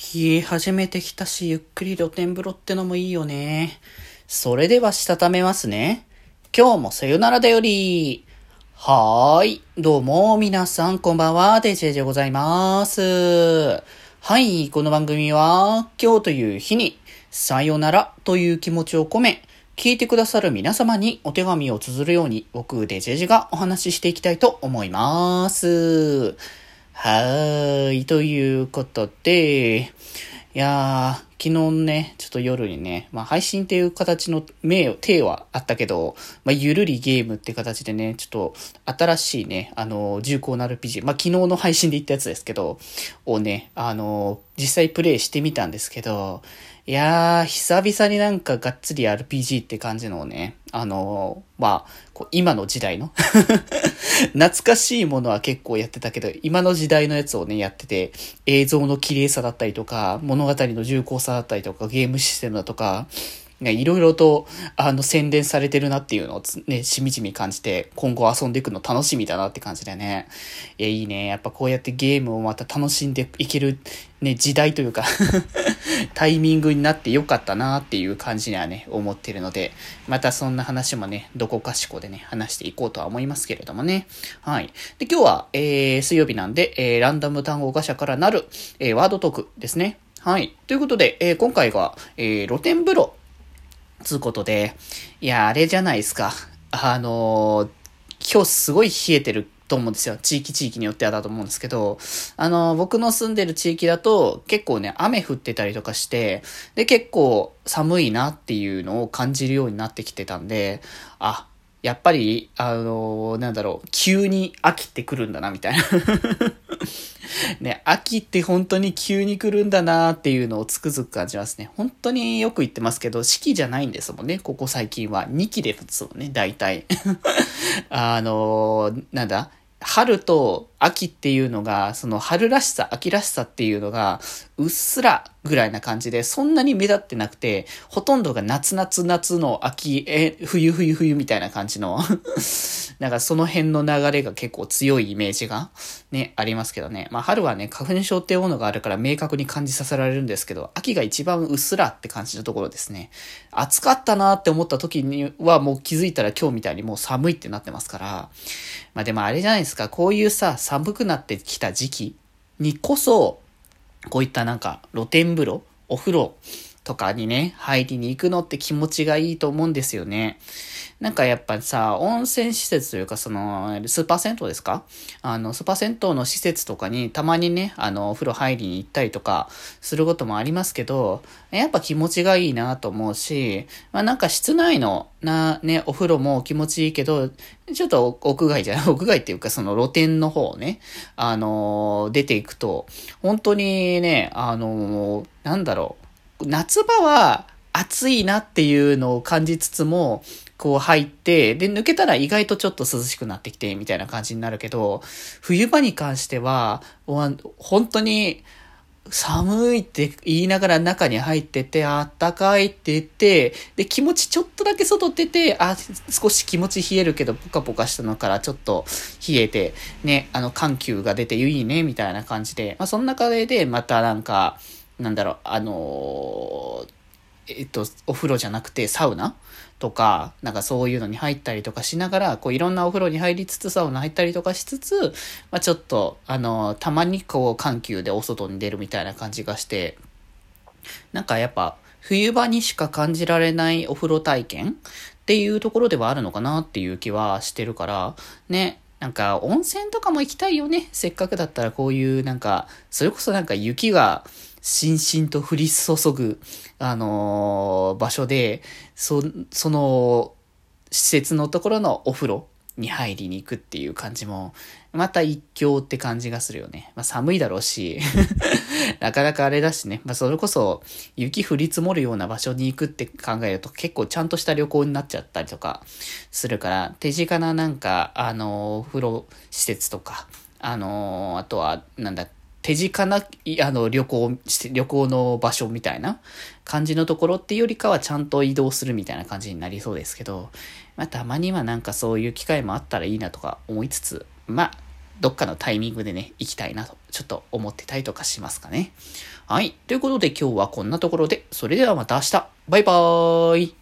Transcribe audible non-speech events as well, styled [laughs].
冷え始めてきたし、ゆっくり露天風呂ってのもいいよね。それではしたためますね。今日もさよならだより。はーい。どうも、皆さん、こんばんは。デジェジでございます。はい。この番組は、今日という日に、さよならという気持ちを込め、聞いてくださる皆様にお手紙を綴るように、僕、デジェジがお話ししていきたいと思います。はーい。ということで、いやー、昨日ね、ちょっと夜にね、まあ配信っていう形の名、手はあったけど、まあゆるりゲームって形でね、ちょっと新しいね、あの、重厚な RPG、まあ昨日の配信で言ったやつですけど、をね、あの、実際プレイしてみたんですけど、いやー、久々になんかがっつり RPG って感じのをね、あのー、まあ、こう今の時代の [laughs] 懐かしいものは結構やってたけど、今の時代のやつをね、やってて、映像の綺麗さだったりとか、物語の重厚さだったりとか、ゲームシステムだとか、いろいろと、あの、宣伝されてるなっていうのをね、しみじみ感じて、今後遊んでいくの楽しみだなって感じでね。いや、いいね。やっぱこうやってゲームをまた楽しんでいける、ね、時代というかタイミングになってよかったなっていう感じにはね、思ってるので、またそんな話もね、どこかしこでね、話していこうとは思いますけれどもね。はい。で、今日は、えー、水曜日なんで、えー、ランダム単語ガシャからなる、えー、ワードトークですね。はい。ということで、えー、今回が、えー、露天風呂つうことで、いや、あれじゃないですか。あのー、今日すごい冷えてると思うんですよ。地域地域によってはだと思うんですけど、あの、僕の住んでる地域だと結構ね、雨降ってたりとかして、で、結構寒いなっていうのを感じるようになってきてたんで、あ、やっぱり、あの、なんだろう、急に秋ってくるんだな、みたいな [laughs] ね、秋って本当に急に来るんだなっていうのをつくづく感じますね。本当によく言ってますけど、四季じゃないんですもんね、ここ最近は。2期ですもんね、大体。[laughs] あの、なんだ？春と秋っていうのが、その春らしさ、秋らしさっていうのが、うっすらぐらいな感じで、そんなに目立ってなくて、ほとんどが夏夏夏の秋、え、冬冬冬みたいな感じの [laughs] なんかその辺の流れが結構強いイメージがね、ありますけどね。まあ春はね、花粉症っていうものがあるから明確に感じさせられるんですけど、秋が一番うっすらって感じのところですね。暑かったなって思った時にはもう気づいたら今日みたいにもう寒いってなってますから。まあでもあれじゃないですか、こういうさ、寒くなってきた時期にこそ、こういったなんか露天風呂、お風呂とかにね、入りに行くのって気持ちがいいと思うんですよね。なんかやっぱさ、温泉施設というか、その、スーパー銭湯ですか？あの、スーパー銭湯の施設とかにたまにね、あの、お風呂入りに行ったりとかすることもありますけど、やっぱ気持ちがいいなと思うし、まあなんか室内のな、ね、お風呂も気持ちいいけど、ちょっと屋外じゃない、[laughs] 屋外っていうかその露天の方ね、あの出ていくと、本当にね、あのなんだろう、夏場は暑いなっていうのを感じつつも、こう入って、で、抜けたら意外とちょっと涼しくなってきて、みたいな感じになるけど、冬場に関しては、本当に、寒いって言いながら中に入ってて、あったかいって言って、で、気持ちちょっとだけ外出て、あ、少し気持ち冷えるけど、ポカポカしたのからちょっと冷えて、ね、あの、緩急が出ていいね、みたいな感じで、まあ、その中で、またなんか、なんだろう、あの、えっと、お風呂じゃなくてサウナ？とか、なんかそういうのに入ったりとかしながら、こういろんなお風呂に入りつつサウナ入ったりとかしつつ、まあちょっと、あの、たまにこう緩急でお外に出るみたいな感じがして、なんかやっぱ、冬場にしか感じられないお風呂体験っていうところではあるのかなっていう気はしてるから、ね、なんか温泉とかも行きたいよね。せっかくだったらこういうなんか、それこそなんか雪がしんしんと降り注ぐ、あのー、場所で、そ、その、施設のところのお風呂に入りに行くっていう感じも、また一興って感じがするよね。まあ寒いだろうし、[laughs] なかなかあれだしね。まあそれこそ雪降り積もるような場所に行くって考えると結構ちゃんとした旅行になっちゃったりとかするから、手近ななんか、あの、お風呂施設とか、あの、あとは、なんだ、手近な、あの、旅行、旅行の場所みたいな感じのところっていうよりかはちゃんと移動するみたいな感じになりそうですけど、まあたまにはなんかそういう機会もあったらいいなとか思いつつ、まあ、どっかのタイミングでね、行きたいなと、ちょっと思ってたりとかしますかね。はい。ということで今日はこんなところで、それではまた明日。バイバーイ。